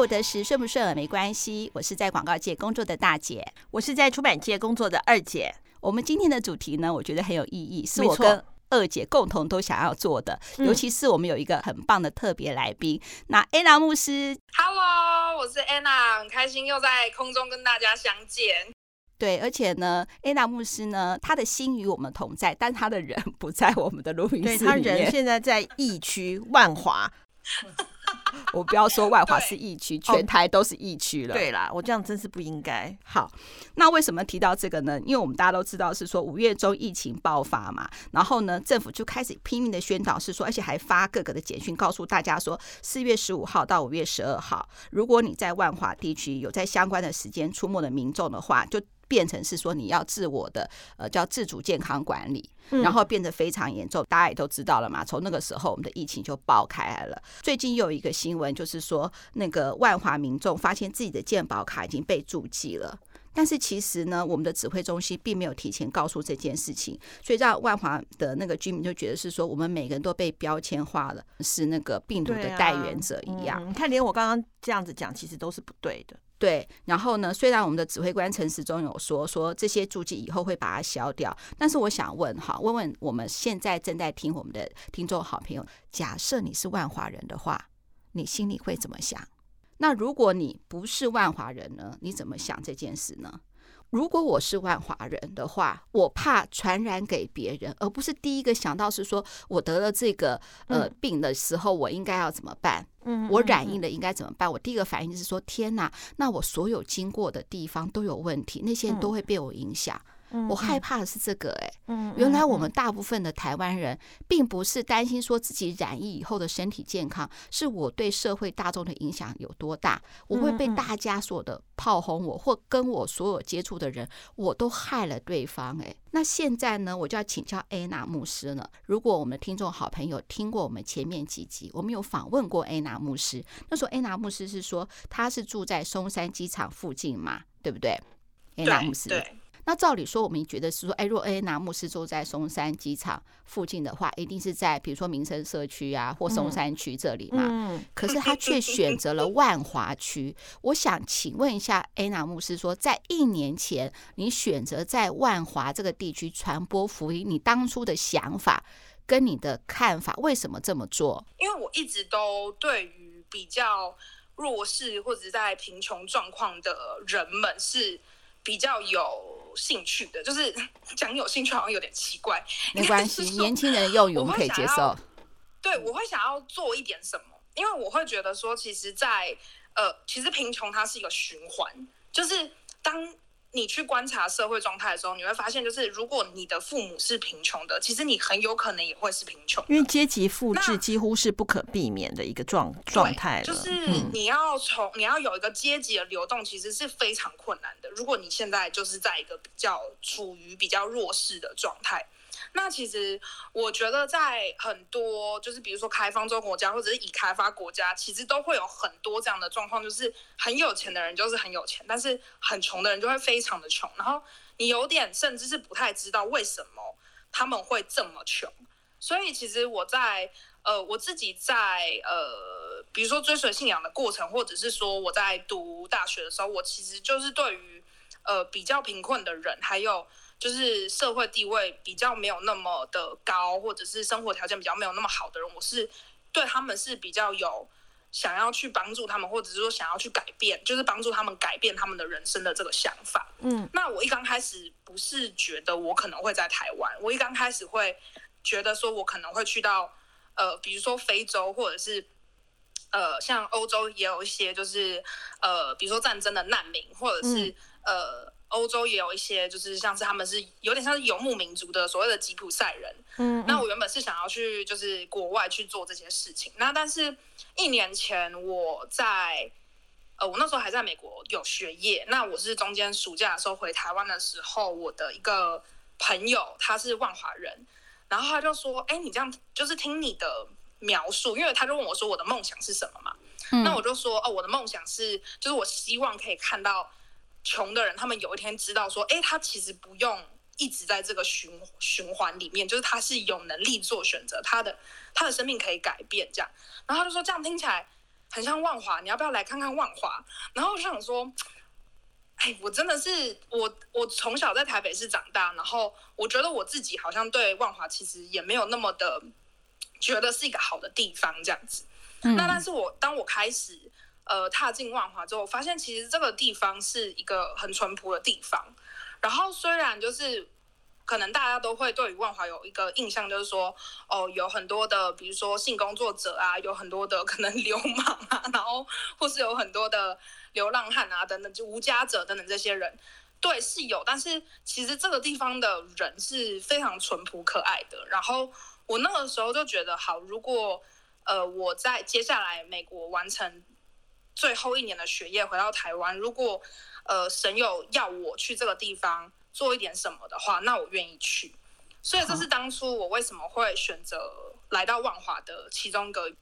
我的时顺不顺耳没关系，我是在广告界工作的大姐，我是在出版界工作的二姐。我们今天的主题呢，我觉得很有意义，是我跟二姐共同都想要做的，尤其是我们有一个很棒的特别来宾，那安娜牧师。Hello，我是安娜，很开心又在空中跟大家相见。对，而且呢，安娜牧师呢，他的心与我们同在，但他的人不在我们的录音室。对，他人现在在疫区万华。我不要说外华是疫区，全台都是疫区了。对啦，我这样真是不应该。好，那为什么提到这个呢？因为我们大家都知道是说五月中疫情爆发嘛，然后呢，政府就开始拼命的宣导，是说，而且还发各个的简讯告诉大家说，四月十五号到五月十二号，如果你在万华地区有在相关的时间出没的民众的话，就变成是说你要自我的呃叫自主健康管理，然后变得非常严重，大家也都知道了嘛。从那个时候，我们的疫情就爆开来了。最近又有一个新闻，就是说那个万华民众发现自己的健保卡已经被注记了，但是其实呢，我们的指挥中心并没有提前告诉这件事情，所以让万华的那个居民就觉得是说我们每个人都被标签化了，是那个病毒的代源者一样。你看，连我刚刚这样子讲，其实都是不对的。对，然后呢，虽然我们的指挥官陈时中有说说这些注记以后会把它消掉，但是我想问哈，问问我们现在正在听我们的听众好朋友，假设你是万华人的话，你心里会怎么想？那如果你不是万华人呢？你怎么想这件事呢？如果我是万华人的话，我怕传染给别人，而不是第一个想到是说我得了这个呃病的时候，我应该要怎么办？嗯，我染疫了应该怎么办？我第一个反应就是说，天哪，那我所有经过的地方都有问题，那些人都会被我影响。我害怕的是这个，哎，原来我们大部分的台湾人，并不是担心说自己染疫以后的身体健康，是我对社会大众的影响有多大，我会被大家所的炮轰我，或跟我所有接触的人，我都害了对方，哎，那现在呢，我就要请教安娜牧师了。如果我们听众好朋友听过我们前面几集，我们有访问过安娜牧师，那时候安娜牧师是说他是住在松山机场附近嘛，对不对？安娜牧师。对。那照理说，我们觉得是说，哎，若安娜牧师住在松山机场附近的话，一定是在比如说民生社区啊，或松山区这里嘛。嗯。可是他却选择了万华区。我想请问一下，安娜牧师说，在一年前你选择在万华这个地区传播福音，你当初的想法跟你的看法，为什么这么做？因为我一直都对于比较弱势或者在贫穷状况的人们是比较有。兴趣的，就是讲有兴趣好像有点奇怪，没关系，年轻人的用语我们可以接受。对，我会想要做一点什么，因为我会觉得说，其实在，在呃，其实贫穷它是一个循环，就是当。你去观察社会状态的时候，你会发现，就是如果你的父母是贫穷的，其实你很有可能也会是贫穷。因为阶级复制几乎是不可避免的一个状状态。就是你要从你要有一个阶级的流动，其实是非常困难的。如果你现在就是在一个比较处于比较弱势的状态。那其实我觉得，在很多就是比如说开发中国家或者是已开发国家，其实都会有很多这样的状况，就是很有钱的人就是很有钱，但是很穷的人就会非常的穷。然后你有点甚至是不太知道为什么他们会这么穷。所以其实我在呃我自己在呃比如说追随信仰的过程，或者是说我在读大学的时候，我其实就是对于呃比较贫困的人还有。就是社会地位比较没有那么的高，或者是生活条件比较没有那么好的人，我是对他们是比较有想要去帮助他们，或者是说想要去改变，就是帮助他们改变他们的人生的这个想法。嗯，那我一刚开始不是觉得我可能会在台湾，我一刚开始会觉得说我可能会去到呃，比如说非洲，或者是呃，像欧洲也有一些就是呃，比如说战争的难民，或者是、嗯、呃。欧洲也有一些，就是像是他们是有点像是游牧民族的所谓的吉普赛人。嗯，那我原本是想要去就是国外去做这些事情。那但是一年前我在呃，我那时候还在美国有学业。那我是中间暑假的时候回台湾的时候，我的一个朋友他是万华人，然后他就说：“哎，你这样就是听你的描述，因为他就问我说我的梦想是什么嘛？嗯，那我就说哦，我的梦想是就是我希望可以看到。”穷的人，他们有一天知道说，哎，他其实不用一直在这个循循环里面，就是他是有能力做选择，他的他的生命可以改变这样。然后他就说，这样听起来很像万华，你要不要来看看万华？然后我就想说，哎，我真的是我，我从小在台北市长大，然后我觉得我自己好像对万华其实也没有那么的觉得是一个好的地方这样子。那但是我当我开始呃踏进万华之后，发现其实这个地方是一个很淳朴的地方。然后虽然就是。可能大家都会对于万华有一个印象，就是说，哦，有很多的，比如说性工作者啊，有很多的可能 流氓啊，然后或是有很多的流浪汉啊等等，就无家者等等这些人，对，是有。但是其实这个地方的人是非常淳朴可爱的。然后我那个时候就觉得，好，如果呃我在接下来美国完成最后一年的学业，回到台湾，如果呃神有要我去这个地方。做一点什么的话，那我愿意去。所以这是当初我为什么会选择来到万华的其中一个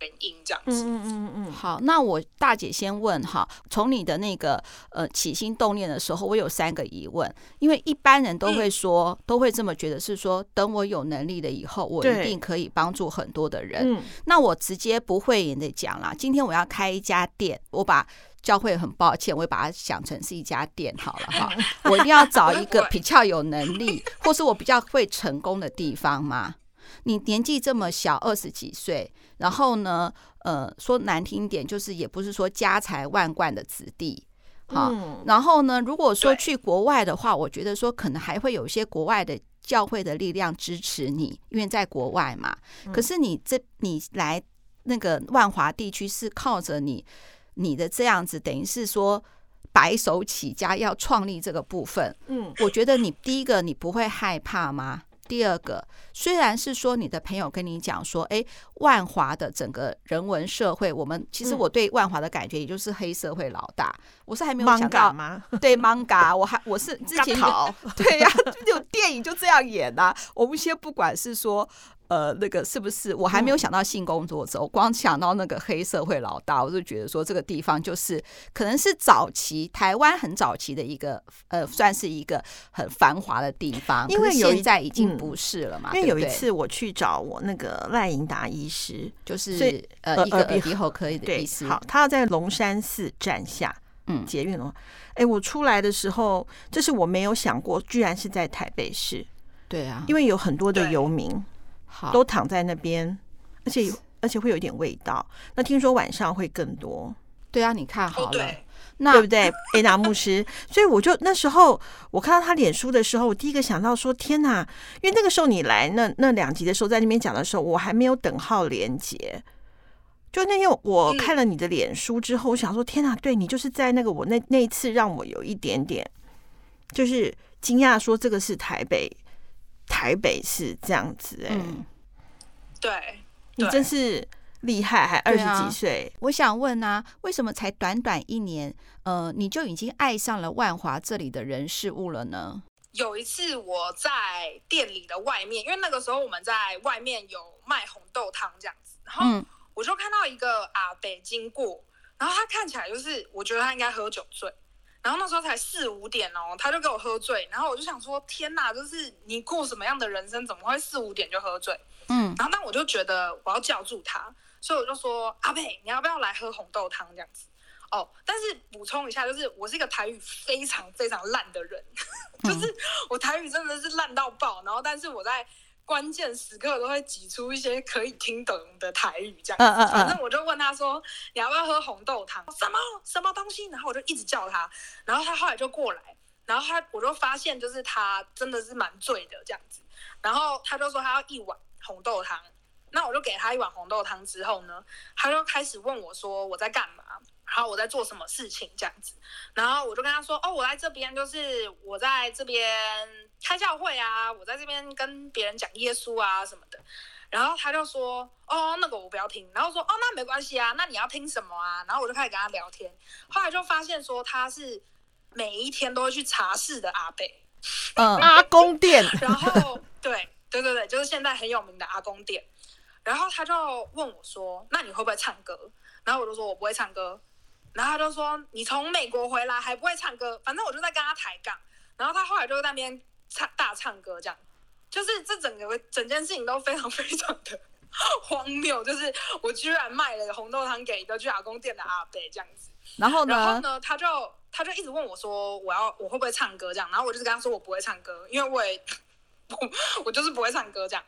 原因，这样子。嗯嗯嗯。好，那我大姐先问哈，从你的那个呃起心动念的时候，我有三个疑问，因为一般人都会说，嗯、都会这么觉得，是说等我有能力了以后，我一定可以帮助很多的人。嗯。那我直接不讳言的讲啦，今天我要开一家店，我把。教会很抱歉，我会把它想成是一家店好了哈。我一定要找一个比较有能力，或是我比较会成功的地方嘛。你年纪这么小，二十几岁，然后呢，呃，说难听点，就是也不是说家财万贯的子弟，好。然后呢，如果说去国外的话，我觉得说可能还会有一些国外的教会的力量支持你，因为在国外嘛。可是你这你来那个万华地区是靠着你。你的这样子等于是说白手起家要创立这个部分，嗯，我觉得你第一个你不会害怕吗？第二个，虽然是说你的朋友跟你讲说，哎，万华的整个人文社会，我们其实我对万华的感觉也就是黑社会老大，我是还没有想到吗？对，Manga，我还我是 之前有 对呀、啊，有电影就这样演呐、啊。我们先不管是说。呃，那个是不是？我还没有想到性工作者，嗯、我光想到那个黑社会老大，我就觉得说这个地方就是可能是早期台湾很早期的一个呃，算是一个很繁华的地方。因为现在已经不是了嘛。因为有一次我去找我那个赖盈达医师，就是呃一个耳鼻喉科的 医师，好，他要在龙山寺站下，嗯，捷运哦。哎，我出来的时候，这是我没有想过，居然是在台北市。对啊，因为有很多的游民。好都躺在那边，而且有，而且会有一点味道。那听说晚上会更多。对啊，你看好了，那对不对？艾达牧师，所以我就那时候我看到他脸书的时候，我第一个想到说：天哪！因为那个时候你来那那两集的时候，在那边讲的时候，我还没有等号连接。就那天我看了你的脸书之后，我想说：天哪！对你就是在那个我那那一次让我有一点点就是惊讶，说这个是台北。台北是这样子哎、欸嗯，对，你真是厉害，还二十几岁、啊。我想问啊，为什么才短短一年，呃，你就已经爱上了万华这里的人事物了呢？有一次我在店里的外面，因为那个时候我们在外面有卖红豆汤这样子，然后我就看到一个阿北经过，然后他看起来就是，我觉得他应该喝酒醉。然后那时候才四五点哦，他就给我喝醉，然后我就想说，天哪，就是你过什么样的人生，怎么会四五点就喝醉？嗯，然后那我就觉得我要叫住他，所以我就说阿贝，你要不要来喝红豆汤这样子？哦，但是补充一下，就是我是一个台语非常非常烂的人，就是我台语真的是烂到爆，然后但是我在。关键时刻都会挤出一些可以听懂的台语，这样子。Uh, uh, uh. 反正我就问他说：“你要不要喝红豆汤？”什么什么东西？然后我就一直叫他，然后他后来就过来，然后他我就发现就是他真的是蛮醉的这样子，然后他就说他要一碗红豆汤，那我就给他一碗红豆汤之后呢，他就开始问我说我在干嘛。然后我在做什么事情这样子，然后我就跟他说：“哦，我在这边就是我在这边开教会啊，我在这边跟别人讲耶稣啊什么的。”然后他就说：“哦，那个我不要听。”然后说：“哦，那没关系啊，那你要听什么啊？”然后我就开始跟他聊天，后来就发现说他是每一天都会去茶室的阿贝，嗯，阿公店。然后对对对对，就是现在很有名的阿公店。然后他就问我说：“那你会不会唱歌？”然后我就说：“我不会唱歌。”然后他就说：“你从美国回来还不会唱歌？”反正我就在跟他抬杠。然后他后来就在那边唱大唱歌，这样就是这整个整件事情都非常 非常的荒谬，就是我居然卖了红豆汤给一个去打工店的阿伯这样子。然后呢？然后呢？他就他就一直问我说：“我要我会不会唱歌？”这样，然后我就是跟他说：“我不会唱歌，因为我也 我我就是不会唱歌。”这样。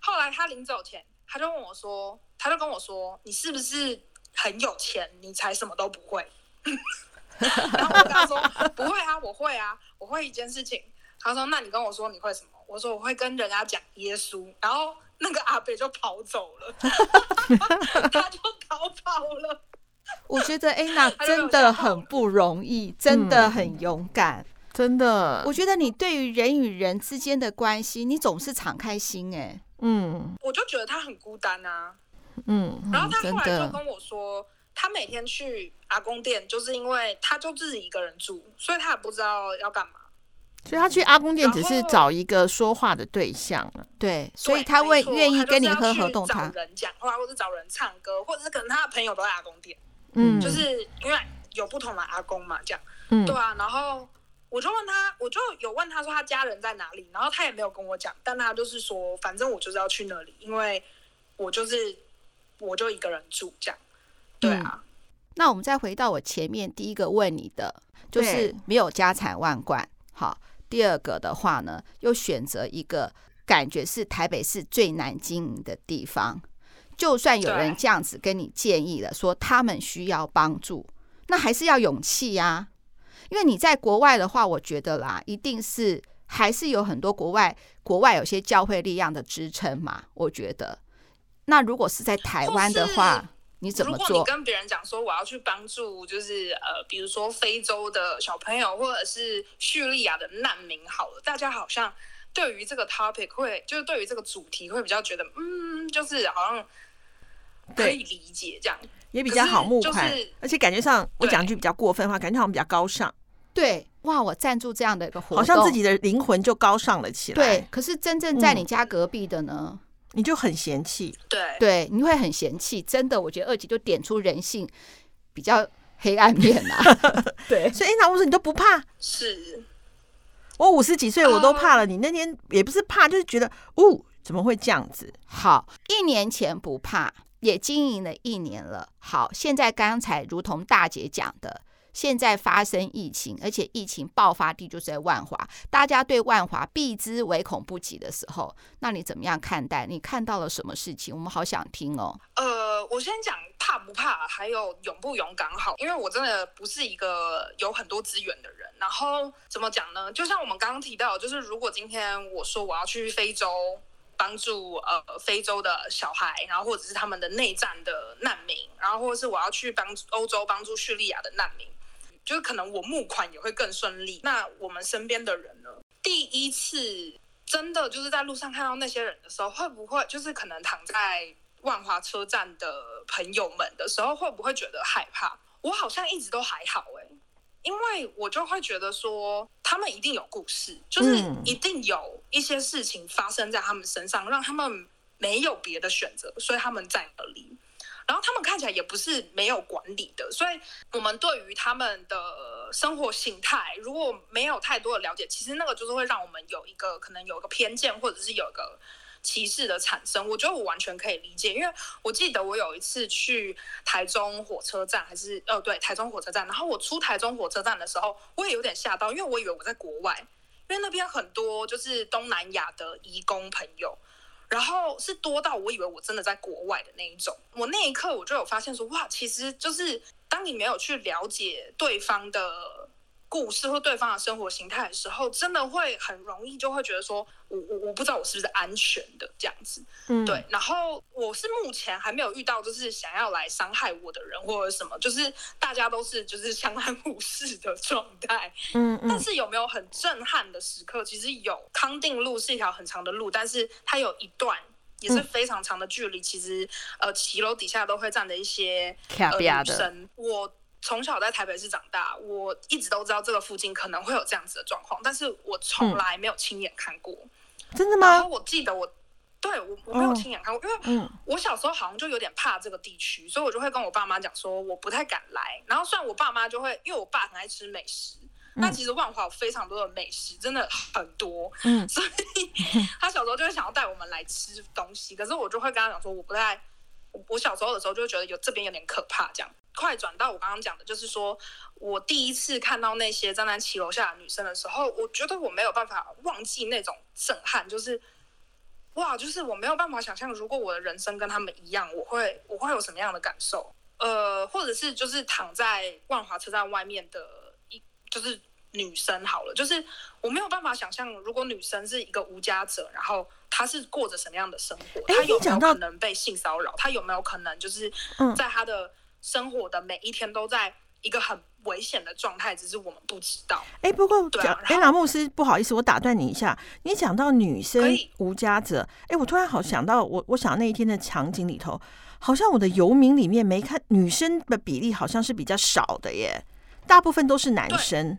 后来他临走前，他就问我说：“他就跟我说，你是不是很有钱，你才什么都不会？” 然后我跟他说：“不会啊，我会啊，我会一件事情。”他说：“那你跟我说你会什么？”我说：“我会跟人家讲耶稣。”然后那个阿北就跑走了，他就逃跑了。我觉得 安娜真的很不容易，真的很勇敢，嗯、真的。我觉得你对于人与人之间的关系，你总是敞开心、欸，哎，嗯，我就觉得他很孤单啊，嗯。然后他后来就跟我说，他每天去阿公店，就是因为他就自己一个人住，所以他也不知道要干嘛。所以他去阿公店只是找一个说话的对象，对，所以他会愿意跟你喝合豆汤，找人讲话，或者找人唱歌，或者是可能他的朋友都在阿公店。嗯，就是因为有不同的阿公嘛，这样，嗯，对啊，然后我就问他，我就有问他说他家人在哪里，然后他也没有跟我讲，但他就是说，反正我就是要去那里，因为我就是我就一个人住这样，对啊。嗯，那我们再回到我前面第一个问你的，就是没有家财万贯，好，第二个的话呢，又选择一个感觉是台北市最难经营的地方。就算有人这样子跟你建议了，说他们需要帮助，那还是要勇气呀。因为你在国外的话，我觉得啦，一定是还是有很多国外国外有些教会力量的支撑嘛。我觉得，那如果是在台湾的话，你怎么做？如果你跟别人讲说我要去帮助，就是呃，比如说非洲的小朋友，或者是叙利亚的难民，好了，大家好像对于这个 topic 会，就是对于这个主题会比较觉得，嗯，就是好像。可以理解，这样也比较好募款，就是，而且感觉上我讲句比较过分的话，感觉好像比较高尚。对，哇，我赞助这样的一个活动，好像自己的灵魂就高尚了起来。对，可是真正在你家隔壁的呢，嗯、你就很嫌弃。对对，你会很嫌弃。真的，我觉得二姐就点出人性比较黑暗面啊。对，所以安娜，我说你都不怕？是，我五十几岁我都怕了。Uh, 你那天也不是怕，就是觉得，哦，怎么会这样子？好，一年前不怕。也经营了一年了，好，现在刚才如同大姐讲的，现在发生疫情，而且疫情爆发地就是在万华，大家对万华避之唯恐不及的时候，那你怎么样看待？你看到了什么事情？我们好想听哦。呃，我先讲怕不怕，还有勇不勇敢好，因为我真的不是一个有很多资源的人。然后怎么讲呢？就像我们刚刚提到，就是如果今天我说我要去非洲。帮助呃非洲的小孩，然后或者是他们的内战的难民，然后或者是我要去帮欧洲帮助叙利亚的难民，就是可能我募款也会更顺利。那我们身边的人呢？第一次真的就是在路上看到那些人的时候，会不会就是可能躺在万华车站的朋友们的时候，会不会觉得害怕？我好像一直都还好、因为我就会觉得说，他们一定有故事，就是一定有一些事情发生在他们身上，让他们没有别的选择，所以他们在那里。然后他们看起来也不是没有管理的，所以我们对于他们的生活形态如果没有太多的了解，其实那个就是会让我们有一个可能有一个偏见，或者是有一个。歧视的产生，我觉得我完全可以理解，因为我记得我有一次去台中火车站，还是呃对，台中火车站，然后我出台中火车站的时候，我也有点吓到，因为我以为我在国外，因为那边很多就是东南亚的移工朋友，然后是多到我以为我真的在国外的那一种，我那一刻我就有发现说，哇，其实就是当你没有去了解对方的。故事或对方的生活形态的时候，真的会很容易就会觉得说，我我我不知道我是不是安全的这样子，嗯，对。然后我是目前还没有遇到就是想要来伤害我的人或者什么，就是大家都是就是相安无事的状态，嗯嗯。但是有没有很震撼的时刻？其实有。康定路是一条很长的路，但是它有一段也是非常长的距离。嗯、其实呃，骑楼底下都会站着一些呃女生，我。从小在台北市长大，我一直都知道这个附近可能会有这样子的状况，但是我从来没有亲眼看过。真的吗？然后我记得我，对我我没有亲眼看过，因为我小时候好像就有点怕这个地区，所以我就会跟我爸妈讲说我不太敢来。然后虽然我爸妈就会，因为我爸很爱吃美食，那其实万华有非常多的美食，真的很多。嗯，所以 他小时候就会想要带我们来吃东西，可是我就会跟他讲说，我不太，我小时候的时候就觉得有这边有点可怕。这样，快转到我刚刚讲的，就是说我第一次看到那些站在骑楼下的女生的时候，我觉得我没有办法忘记那种震撼，就是哇，就是我没有办法想象，如果我的人生跟他们一样，我会我会有什么样的感受。呃，或者是就是躺在万华车站外面的一，就是女生好了，就是我没有办法想象，如果女生是一个无家者，然后她是过着什么样的生活，她有没有可能被性骚扰，她有没有可能就是在她的生活的每一天都在一个很危险的状态，只是我们不知道。哎，不过对啊，哎，老牧师，不好意思，我打断你一下，你讲到女生无家者，哎，我突然好想到我，我想那一天的场景里头。好像我的游民里面没看女生的比例，好像是比较少的耶，大部分都是男生，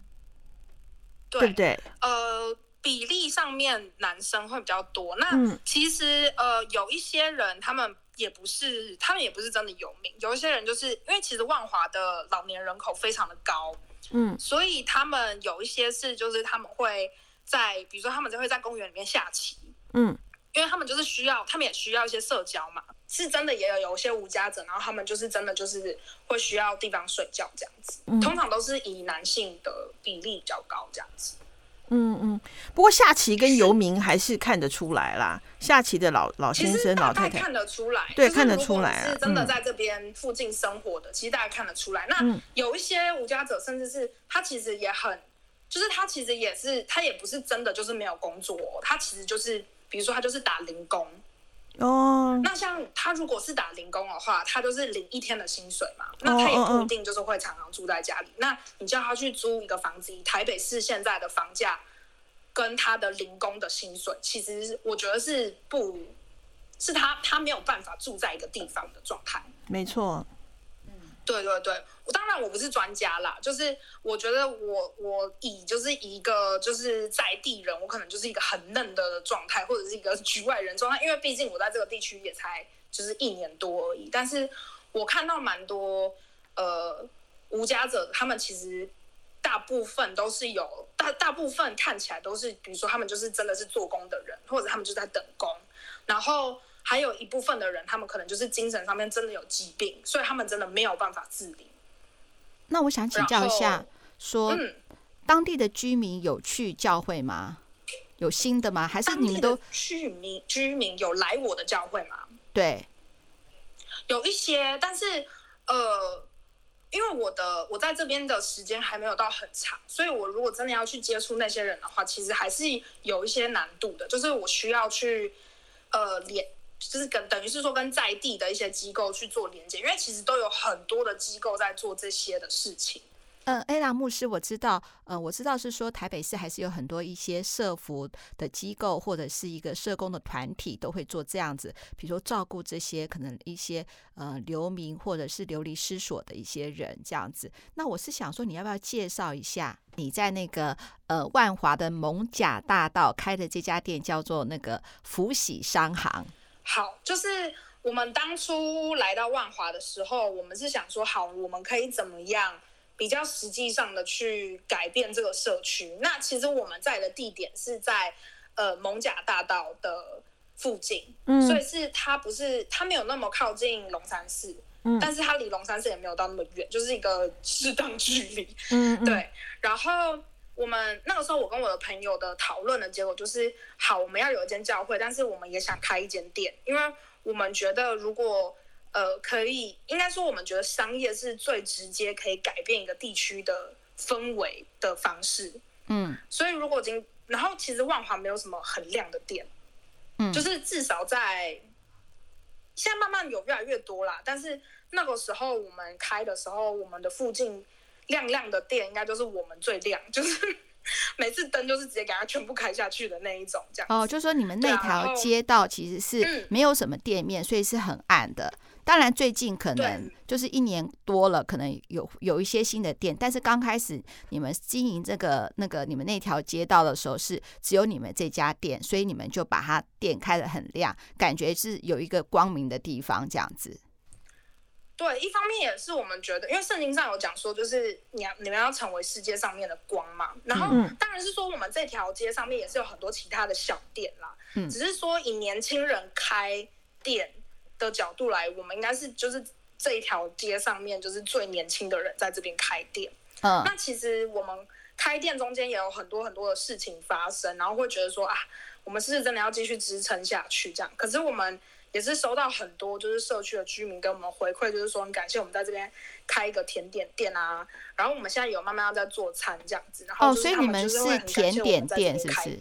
对，对不对？呃，比例上面男生会比较多。那其实呃，有一些人他们也不是，他们也不是真的有名。有一些人就是因为其实万华的老年人口非常的高，嗯，所以他们有一些是就是他们会在，比如说他们就会在公园里面下棋，嗯。因为他们就是需要，他们也需要一些社交嘛，是真的也有有一些无家者，然后他们就是真的就是会需要地方睡觉这样子，嗯、通常都是以男性的比例比较高这样子。嗯嗯，不过下棋跟游民还是看得出来啦，下棋的老老先生、老太太看得出来，对，看得出来，是真的在这边附近生活的，嗯、其实大家看得出来。那有一些无家者，甚至是他其实也很，就是他其实也是，他也不是真的就是没有工作，他其实就是。比如说他就是打零工哦，oh. 那像他如果是打零工的话，他就是领一天的薪水嘛，那他也不一定就是会常常住在家里。Oh, oh, oh. 那你叫他去租一个房子，以台北市现在的房价跟他的零工的薪水，其实我觉得是不，是他他没有办法住在一个地方的状态。没错。对对对，我当然我不是专家啦，就是我觉得我我以就是一个就是在地人，我可能就是一个很嫩的状态，或者是一个局外人状态，因为毕竟我在这个地区也才就是一年多而已。但是我看到蛮多呃无家者，他们其实大部分都是有大大部分看起来都是，比如说他们就是真的是做工的人，或者他们就在等工，然后。还有一部分的人，他们可能就是精神上面真的有疾病，所以他们真的没有办法自理。那我想请教一下，说，嗯，当地的居民有去教会吗？有新的吗？还是你们都居民居民有来我的教会吗？对，有一些，但是呃，因为我的我在这边的时间还没有到很长，所以我如果真的要去接触那些人的话，其实还是有一些难度的，就是我需要去呃连。就是跟等于是说跟在地的一些机构去做连接，因为其实都有很多的机构在做这些的事情。嗯艾拉牧师，我知道，呃，我知道是说台北市还是有很多一些社福的机构或者是一个社工的团体都会做这样子，比如说照顾这些可能一些呃流民或者是流离失所的一些人这样子。那我是想说，你要不要介绍一下你在那个呃万华的艋舺大道开的这家店，叫做那个福喜商行？好，就是我们当初来到万华的时候，我们是想说，好，我们可以怎么样比较实际上的去改变这个社区？那其实我们在的地点是在呃蒙甲大道的附近，嗯，所以是它不是它没有那么靠近龙山寺，嗯，但是它离龙山寺也没有到那么远，就是一个适当距离，嗯，对，然后。我们那个时候，我跟我的朋友的讨论的结果就是，好，我们要有一间教会，但是我们也想开一间店，因为我们觉得如果呃可以，应该说我们觉得商业是最直接可以改变一个地区的氛围的方式。嗯，所以如果今然后其实万华没有什么很亮的店，嗯，就是至少在现在慢慢有越来越多啦，但是那个时候我们开的时候，我们的附近。亮亮的店应该就是我们最亮，就是每次灯就是直接给它全部开下去的那一种，这样。哦，就是说你们那条街道其实是没有什么店面，嗯、所以是很暗的。当然最近可能就是一年多了，可能有有一些新的店，但是刚开始你们经营这个那个你们那条街道的时候是只有你们这家店，所以你们就把它店开得很亮，感觉是有一个光明的地方这样子。对，一方面也是我们觉得，因为圣经上有讲说，就是你要你们要成为世界上面的光嘛。然后当然是说，我们这条街上面也是有很多其他的小店啦。嗯，只是说以年轻人开店的角度来，我们应该是就是这一条街上面就是最年轻的人在这边开店。嗯，那其实我们开店中间也有很多很多的事情发生，然后会觉得说啊，我们是不是真的要继续支撑下去这样？可是我们。也是收到很多就是社区的居民给我们回馈，就是说很感谢我们在这边开一个甜点店啊，然后我们现在有慢慢要在做餐这样子，然后所以你们是甜点店是不是？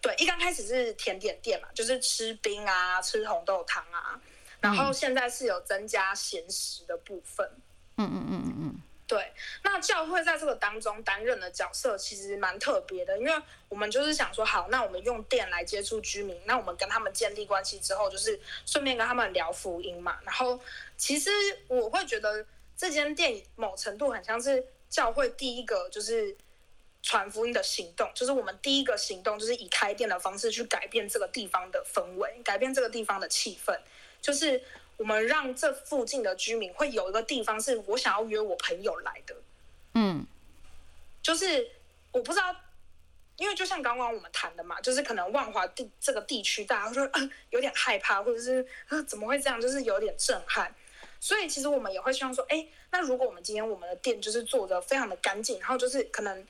对，一刚开始是甜点店嘛，就是吃冰啊，吃红豆汤啊，然后现在是有增加咸食的部分。嗯嗯嗯嗯嗯。对，那教会在这个当中担任的角色其实蛮特别的，因为我们就是想说，好，那我们用电来接触居民，那我们跟他们建立关系之后，就是顺便跟他们聊福音嘛。然后，其实我会觉得这间店某程度很像是教会第一个就是传福音的行动，就是我们第一个行动就是以开店的方式去改变这个地方的氛围，改变这个地方的气氛，就是。我们让这附近的居民会有一个地方是我想要约我朋友来的，嗯，就是我不知道，因为就像刚刚我们谈的嘛，就是可能万华地这个地区大家会说啊有点害怕，或者是啊怎么会这样，就是有点震撼，所以其实我们也会希望说，哎，那如果我们今天我们的店就是做的非常的干净，然后就是可能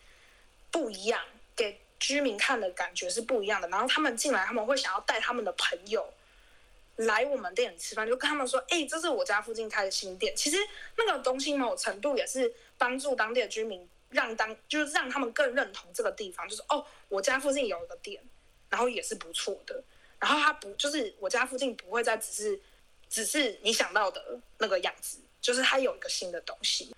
不一样，给居民看的感觉是不一样的，然后他们进来他们会想要带他们的朋友。来我们店里吃饭，就跟他们说：“哎、这是我家附近开的新店。其实那个东西某程度也是帮助当地的居民，让当就是让他们更认同这个地方。就是哦，我家附近有一个店，然后也是不错的。然后他不就是我家附近不会再只是只是你想到的那个样子，就是他有一个新的东西。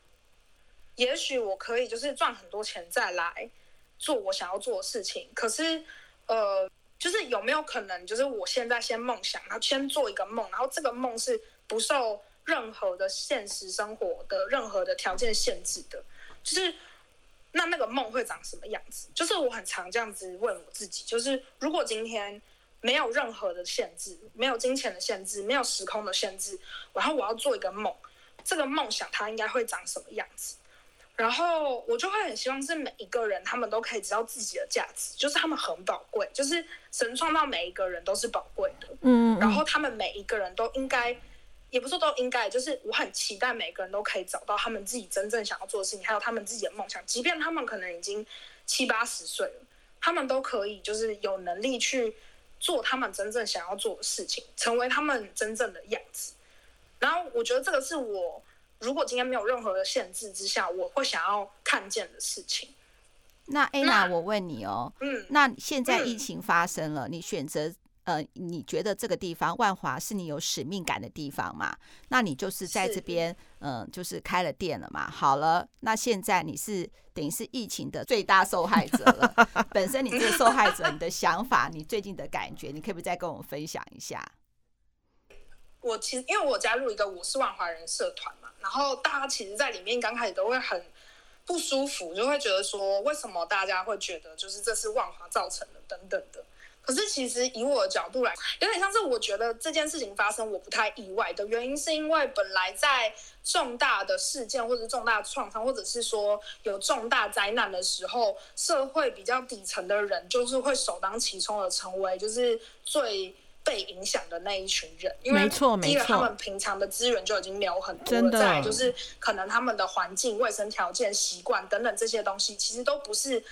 也许我可以就是赚很多钱再来做我想要做的事情。可是呃。”就是有没有可能，就是我现在先梦想，然后先做一个梦，然后这个梦是不受任何的现实生活的任何的条件限制的。就是那那个梦会长什么样子？就是我很常这样子问我自己，就是如果今天没有任何的限制，没有金钱的限制，没有时空的限制，然后我要做一个梦，这个梦想它应该会长什么样子？然后我就会很希望是每一个人，他们都可以知道自己的价值，就是他们很宝贵，就是神创造每一个人都是宝贵的。嗯，然后他们每一个人都应该，也不是说都应该，就是我很期待每个人都可以找到他们自己真正想要做的事情，还有他们自己的梦想，即便他们可能已经七八十岁了，他们都可以就是有能力去做他们真正想要做的事情，成为他们真正的样子。然后我觉得这个是我。如果今天没有任何的限制之下，我会想要看见的事情。那安娜，我问你哦，嗯，那现在疫情发生了，嗯、你选择呃，你觉得这个地方万华是你有使命感的地方嘛？那你就是在这边，嗯、呃，就是开了店了嘛？好了，那现在你是等于是疫情的最大受害者了。本身你这个受害者，你的想法，你最近的感觉，你可不可以再跟我们分享一下？我其实因为我加入一个我是万华人社团嘛，然后大家其实，在里面刚开始都会很不舒服，就会觉得说，为什么大家会觉得就是这是万华造成的等等的。可是其实以我的角度来，有点像是我觉得这件事情发生我不太意外的原因，是因为本来在重大的事件或者重大创伤，或者是说有重大灾难的时候，社会比较底层的人就是会首当其冲的成为就是最。被影响的那一群人，因为第一个他们平常的资源就已经没有很多了，再来就是可能他们的环境、卫生条件、习惯等等这些东西，其实都不是，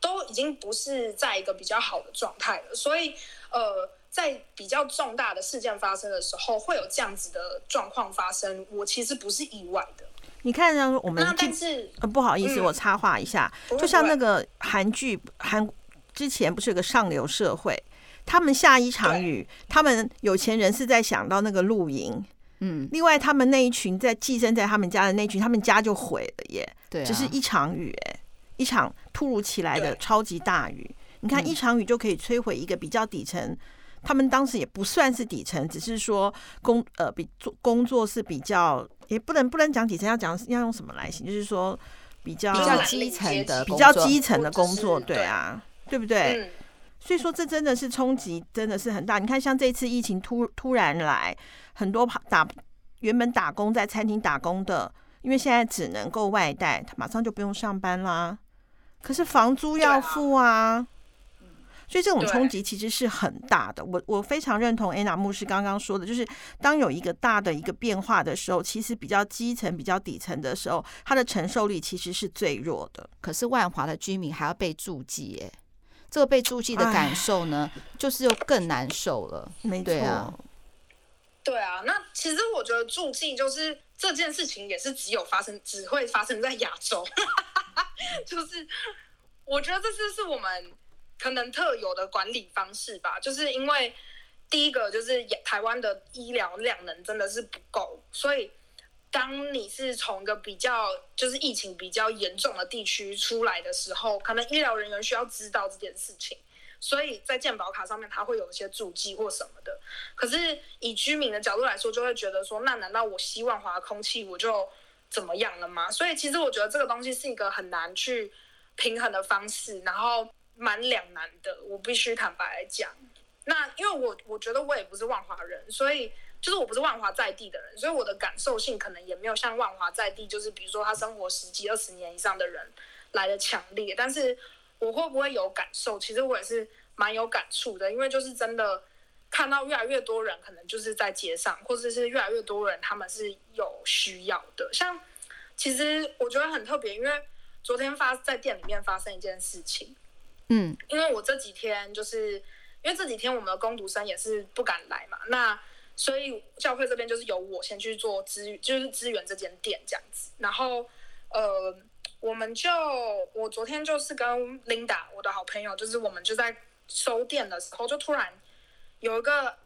都已经不是在一个比较好的状态了。所以，呃，在比较重大的事件发生的时候，会有这样子的状况发生，我其实不是意外的。你看，我们但是呃，不好意思，嗯、我插话一下，就像那个韩剧，韩之前不是有个上流社会？他们下一场雨，他们有钱人是在想到那个露营，嗯，另外他们那一群在寄生在他们家的那群，他们家就毁了耶，对，只是一场雨，哎，一场突如其来的超级大雨，你看一场雨就可以摧毁一个比较底层，他们当时也不算是底层，只是说工呃比做工作是比较，也不能不能讲底层，要讲要用什么来形，就是说比较比较基层的比较基层的工作，对啊，对。不对？所以说，这真的是冲击，真的是很大。你看，像这次疫情突突然来，很多打原本打工在餐厅打工的，因为现在只能够外带，他马上就不用上班啦。可是房租要付啊。所以这种冲击其实是很大的。我我非常认同安娜牧师刚刚说的，就是当有一个大的一个变化的时候，其实比较基层、比较底层的时候，它的承受力其实是最弱的。可是万华的居民还要被注记，耶，这个被注记的感受呢，就是又更难受了。没错，对啊，对啊。那其实我觉得注记就是这件事情，也是只有发生，只会发生在亚洲。就是我觉得这次是我们。可能特有的管理方式吧，就是因为第一个就是台湾的医疗量能真的是不够，所以当你是从一个比较就是疫情比较严重的地区出来的时候，可能医疗人员需要知道这件事情，所以在健保卡上面它会有一些注记或什么的。可是以居民的角度来说，就会觉得说，那难道我希望华空气我就怎么样了吗？所以其实我觉得这个东西是一个很难去平衡的方式，然后。蛮两难的，我必须坦白来讲。那因为我我觉得我也不是万华人，所以就是我不是万华在地的人，所以我的感受性可能也没有像万华在地，就是比如说他生活十几二十年以上的人来的强烈。但是我会不会有感受？其实我也是蛮有感触的，因为就是真的看到越来越多人可能就是在街上，或者是越来越多人他们是有需要的。像其实我觉得很特别，因为昨天发在店里面发生一件事情。嗯，因为我这几天就是因为这几天我们的工读生也是不敢来嘛，那所以教会这边就是由我先去做资，就是支援这间店这样子。然后呃，我们就我昨天就是跟 Linda 我的好朋友，就是我们就在收店的时候，就突然有一个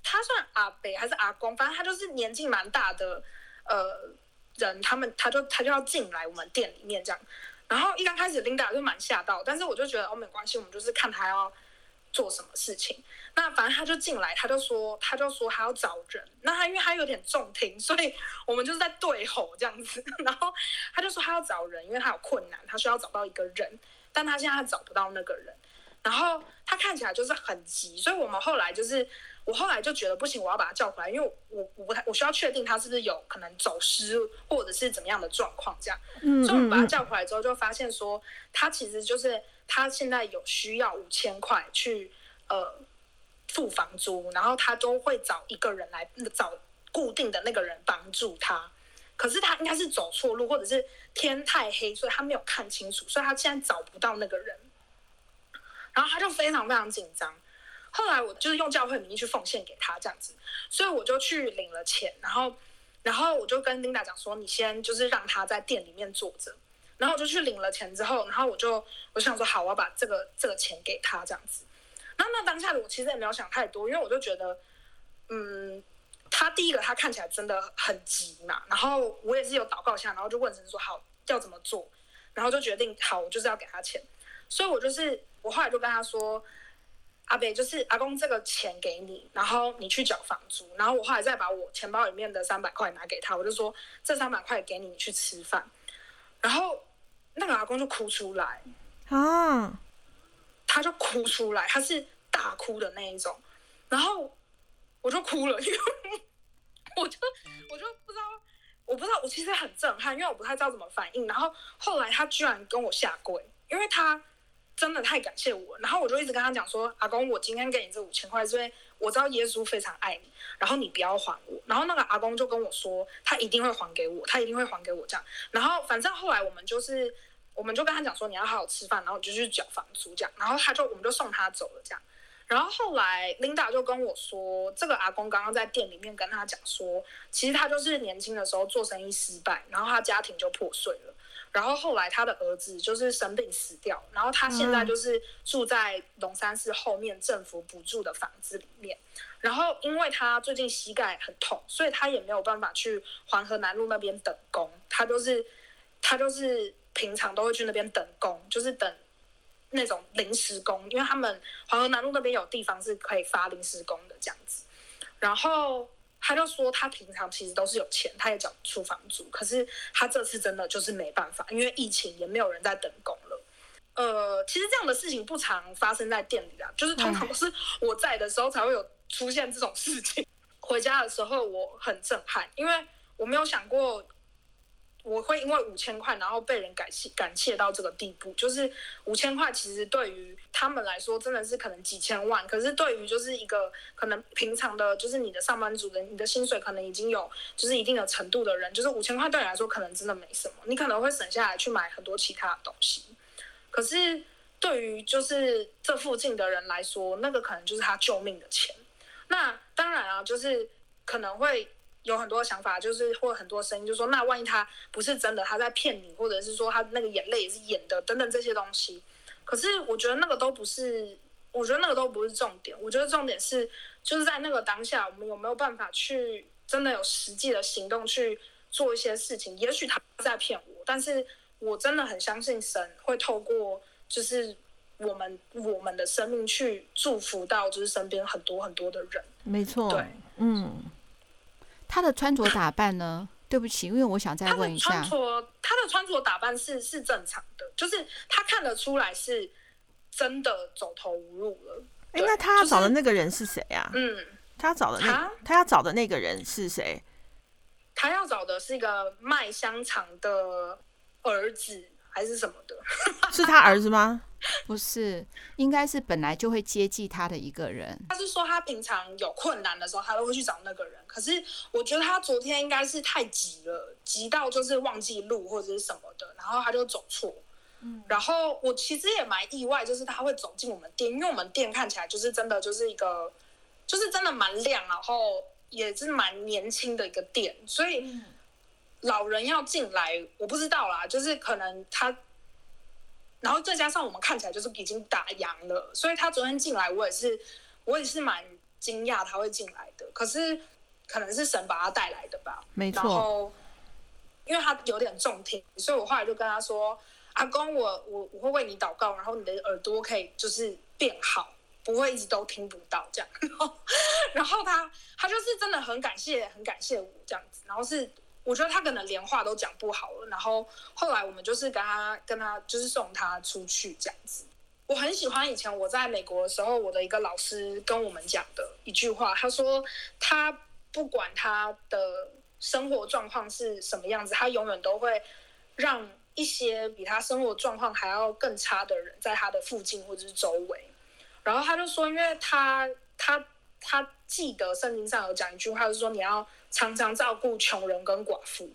他算阿伯还是阿公，反正他就是年纪蛮大的呃人，他们他就他就要进来我们店里面这样。然后一刚开始，Linda 就蛮吓到，但是我就觉得哦，没关系，我们就是看他要做什么事情。那反正他就进来，他就说，他就说他要找人。那他因为他有点重听，所以我们就是在对吼这样子。然后他就说他要找人，因为他有困难，他需要找到一个人，但他现在他找不到那个人。然后他看起来就是很急，所以我们后来就是。我后来就觉得不行，我要把他叫回来，因为我我不太我需要确定他是不是有可能走失或者是怎么样的状况这样。嗯，所以我们把他叫回来之后，就发现说他其实就是他现在有需要五千块去呃付房租，然后他都会找一个人来找固定的那个人帮助他。可是他应该是走错路，或者是天太黑，所以他没有看清楚，所以他现在找不到那个人。然后他就非常非常紧张。后来我就是用教会名义去奉献给他这样子，所以我就去领了钱，然后，然后我就跟琳达讲说，你先就是让他在店里面坐着，然后我就去领了钱之后，然后我就我想说好，我要把这个这个钱给他这样子，那那当下的我其实也没有想太多，因为我就觉得，嗯，他第一个他看起来真的很急嘛，然后我也是有祷告一下，然后就问神说好要怎么做，然后就决定好，我就是要给他钱，所以我就是我后来就跟他说。阿北就是阿公，这个钱给你，然后你去缴房租，然后我后来再把我钱包里面的三百块拿给他，我就说这三百块给你，你去吃饭。然后那个阿公就哭出来啊，他就哭出来，他是大哭的那一种，然后我就哭了，因为我就我就不知道，我不知道，我其实很震撼，因为我不太知道怎么反应。然后后来他居然跟我下跪，因为他。真的太感谢我，然后我就一直跟他讲说：“阿公，我今天给你这五千块，是因为我知道耶稣非常爱你，然后你不要还我。”然后那个阿公就跟我说：“他一定会还给我，他一定会还给我。”这样，然后反正后来我们就是，我们就跟他讲说：“你要好好吃饭，然后就去缴房租。”这样，然后他就我们就送他走了。这样，然后后来 Linda 就跟我说：“这个阿公刚刚在店里面跟他讲说，其实他就是年轻的时候做生意失败，然后他家庭就破碎了。”然后后来他的儿子就是生病死掉，然后他现在就是住在龙山寺后面政府补助的房子里面。然后因为他最近膝盖很痛，所以他也没有办法去黄河南路那边等工。他就是他就是平常都会去那边等工，就是等那种临时工，因为他们黄河南路那边有地方是可以发临时工的这样子。然后。他就说，他平常其实都是有钱，他也缴不出房租，可是他这次真的就是没办法，因为疫情也没有人在等工了。呃，其实这样的事情不常发生在店里啊，就是通常都是我在的时候才会有出现这种事情。回家的时候我很震撼，因为我没有想过。我会因为五千块，然后被人感谢感谢到这个地步，就是五千块其实对于他们来说真的是可能几千万，可是对于就是一个可能平常的，就是你的上班族的，你的薪水可能已经有就是一定的程度的人，就是五千块对你来说可能真的没什么，你可能会省下来去买很多其他的东西，可是对于就是这附近的人来说，那个可能就是他救命的钱。那当然啊，就是可能会。有很多想法，就是或者很多声音，就说，那万一他不是真的，他在骗你，或者是说他那个眼泪也是演的，等等这些东西。可是我觉得那个都不是，我觉得那个都不是重点。我觉得重点是，就是在那个当下，我们有没有办法去真的有实际的行动去做一些事情？也许他在骗我，但是我真的很相信神会透过，就是我们我们的生命去祝福到，就是身边很多很多的人。没错，对，嗯。他的穿着打扮呢？对不起，因为我想再问一下。他的穿着，他的穿着打扮是是正常的，就是他看得出来是真的走投无路了。哎、欸，那他要找的那个人是谁啊？就是、嗯，他要找的那他，他要找的那个人是谁？他要找的是一个卖香肠的儿子。还是什么的？是他儿子吗？不是，应该是本来就会接济他的一个人。他是说他平常有困难的时候，他都会去找那个人。可是我觉得他昨天应该是太急了，急到就是忘记路或者是什么的，然后他就走错。嗯，然后我其实也蛮意外，就是他会走进我们店，因为我们店看起来就是真的就是一个，就是真的蛮亮，然后也是蛮年轻的一个店，所以。嗯老人要进来，我不知道啦，就是可能他，然后再加上我们看起来就是已经打烊了，所以他昨天进来，我也是，我也是蛮惊讶他会进来的。可是可能是神把他带来的吧，没错。然后因为他有点重听，所以我后来就跟他说：“阿公，我我我会为你祷告，然后你的耳朵可以就是变好，不会一直都听不到这样。”然后，然后他他就是真的很感谢，很感谢我这样子，然后是。我觉得他可能连话都讲不好了，然后后来我们就是跟他跟他就是送他出去这样子。我很喜欢以前我在美国的时候，我的一个老师跟我们讲的一句话，他说他不管他的生活状况是什么样子，他永远都会让一些比他生活状况还要更差的人在他的附近或者是周围。然后他就说，因为他他他记得圣经上有讲一句话，就是说你要。常常照顾穷人跟寡妇，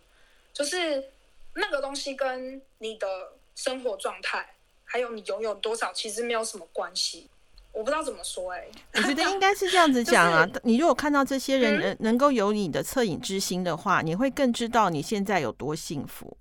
就是那个东西跟你的生活状态，还有你拥有多少，其实没有什么关系。我不知道怎么说、欸，哎，我觉得应该是这样子讲啊。就是、你如果看到这些人能能够有你的恻隐之心的话，你会更知道你现在有多幸福。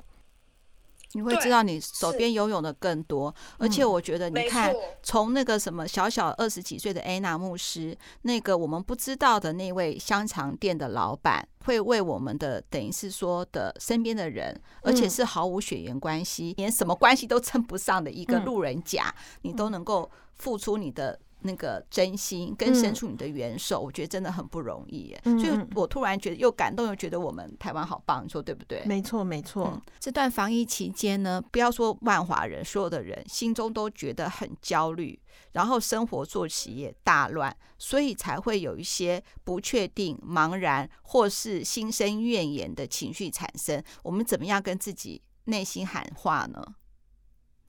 你会知道你手边拥有的更多，而且我觉得，你看，从那个什么小小二十几岁的安娜牧师，那个我们不知道的那位香肠店的老板，会为我们的等于是说的身边的人，而且是毫无血缘关系，连什么关系都称不上的一个路人甲，你都能够付出你的。那个真心跟伸出你的援手，我觉得真的很不容易耶。所以我突然觉得又感动，又觉得我们台湾好棒，你说对不对？没错，没错。嗯，这段防疫期间呢，不要说万华人，所有的人心中都觉得很焦虑，然后生活作息也大乱，所以才会有一些不确定、茫然或是心生怨言的情绪产生。我们怎么样跟自己内心喊话呢？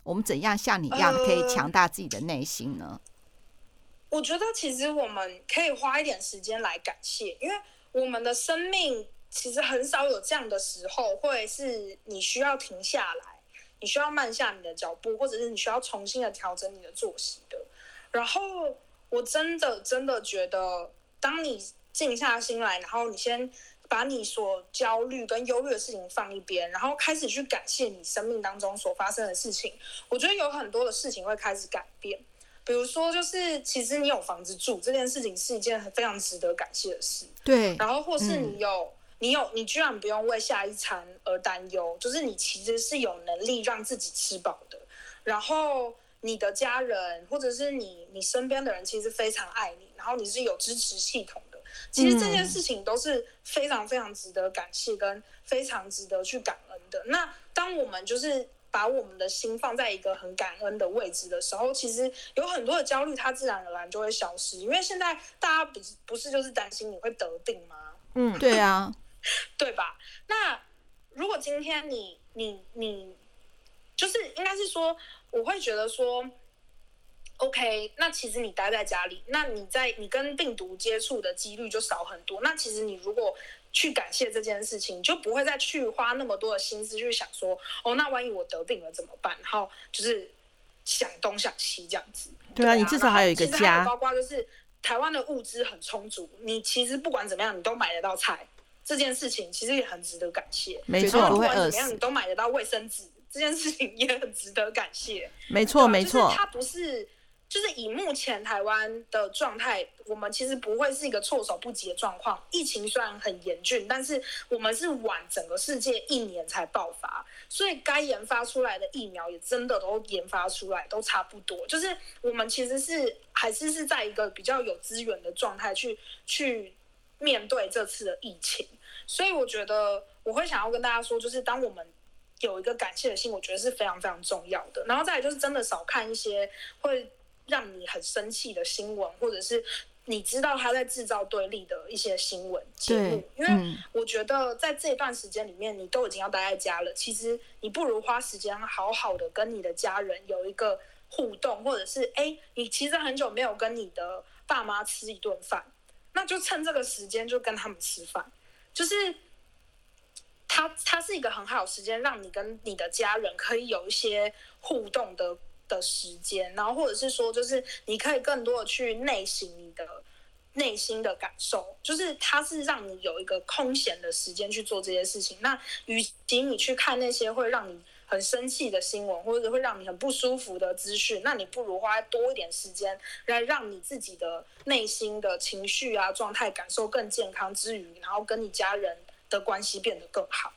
我们怎样像你一样可以强大自己的内心呢？我觉得其实我们可以花一点时间来感谢，因为我们的生命其实很少有这样的时候，会是你需要停下来，你需要慢下你的脚步，或者是你需要重新的调整你的作息的。然后我真的真的觉得，当你静下心来，然后你先把你所焦虑跟忧虑的事情放一边，然后开始去感谢你生命当中所发生的事情，我觉得有很多的事情会开始改变。比如说，就是其实你有房子住这件事情是一件非常值得感谢的事。对，然后或是你有、嗯、你有你居然不用为下一餐而担忧，就是你其实是有能力让自己吃饱的。然后你的家人或者是你你身边的人其实非常爱你，然后你是有支持系统的。其实这件事情都是非常非常值得感谢跟非常值得去感恩的。那当我们就是把我们的心放在一个很感恩的位置的时候，其实有很多的焦虑，它自然而然就会消失。因为现在大家不是不是就是担心你会得病吗？嗯，对啊，对吧？那如果今天你你你，就是应该是说，我会觉得说，OK，那其实你待在家里，那你在你跟病毒接触的几率就少很多。那其实你如果去感谢这件事情，就不会再去花那么多的心思去想说，哦，那万一我得病了怎么办？然后就是想东想西这样子。对啊，你至少还有一个家。包括就是台湾的物资很充足，你其实不管怎么样，你都买得到菜。这件事情其实也很值得感谢。没错，不管怎么样，你都买得到卫生纸，这件事情也很值得感谢。没错，没错，它不是。就是以目前台湾的状态，我们其实不会是一个措手不及的状况。疫情虽然很严峻，但是我们是晚整个世界一年才爆发，所以该研发出来的疫苗也真的都研发出来，都差不多。就是我们其实是还是是在一个比较有资源的状态去去面对这次的疫情。所以我觉得我会想要跟大家说，就是当我们有一个感谢的心，我觉得是非常非常重要的。然后再来就是真的少看一些会。让你很生气的新闻，或者是你知道他在制造对立的一些新闻节目，因为我觉得在这段时间里面，你都已经要待在家了，其实你不如花时间好好的跟你的家人有一个互动，或者是哎，你其实很久没有跟你的爸妈吃一顿饭，那就趁这个时间就跟他们吃饭，就是他他是一个很好的时间，让你跟你的家人可以有一些互动的。的时间，然后或者是说，就是你可以更多的去内省你的内心的感受，就是它是让你有一个空闲的时间去做这些事情。那与其你去看那些会让你很生气的新闻，或者会让你很不舒服的资讯，那你不如花多一点时间来让你自己的内心的情绪啊状态感受更健康之余，然后跟你家人的关系变得更好。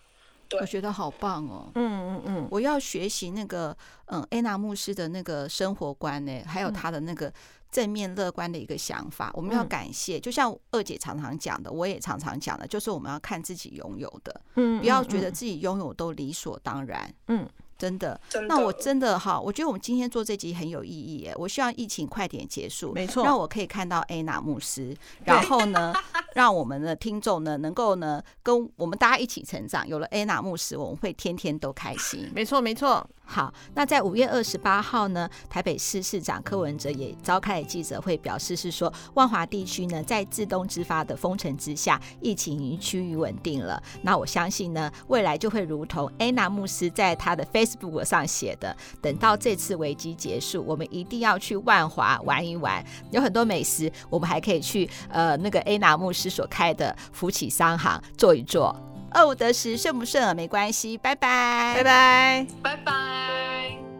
我觉得好棒哦！嗯嗯嗯，我要学习那个嗯，安娜牧师的那个生活观呢，还有他的那个正面乐观的一个想法。我们要感谢，就像二姐常常讲的，我也常常讲的，就是我们要看自己拥有的，嗯，不要觉得自己拥有都理所当然，嗯。真的，那我真的哈，我觉得我们今天做这集很有意义耶。我希望疫情快点结束，没错，让我可以看到安娜牧师，然后呢，让我们的听众呢能够呢跟我们大家一起成长。有了安娜牧师，我们会天天都开心。没错，没错。好，那在五月二十八号呢，台北市市长柯文哲也召开了记者会，表示是说，万华地区呢在自动自发的封城之下，疫情已经趋于稳定了。那我相信呢，未来就会如同安娜牧师在他的 Facebook 上写的，等到这次危机结束，我们一定要去万华玩一玩，有很多美食，我们还可以去呃那个安娜牧师所开的福启商行坐一坐。饿不得十，顺不顺耳没关系，拜拜，拜拜，拜拜。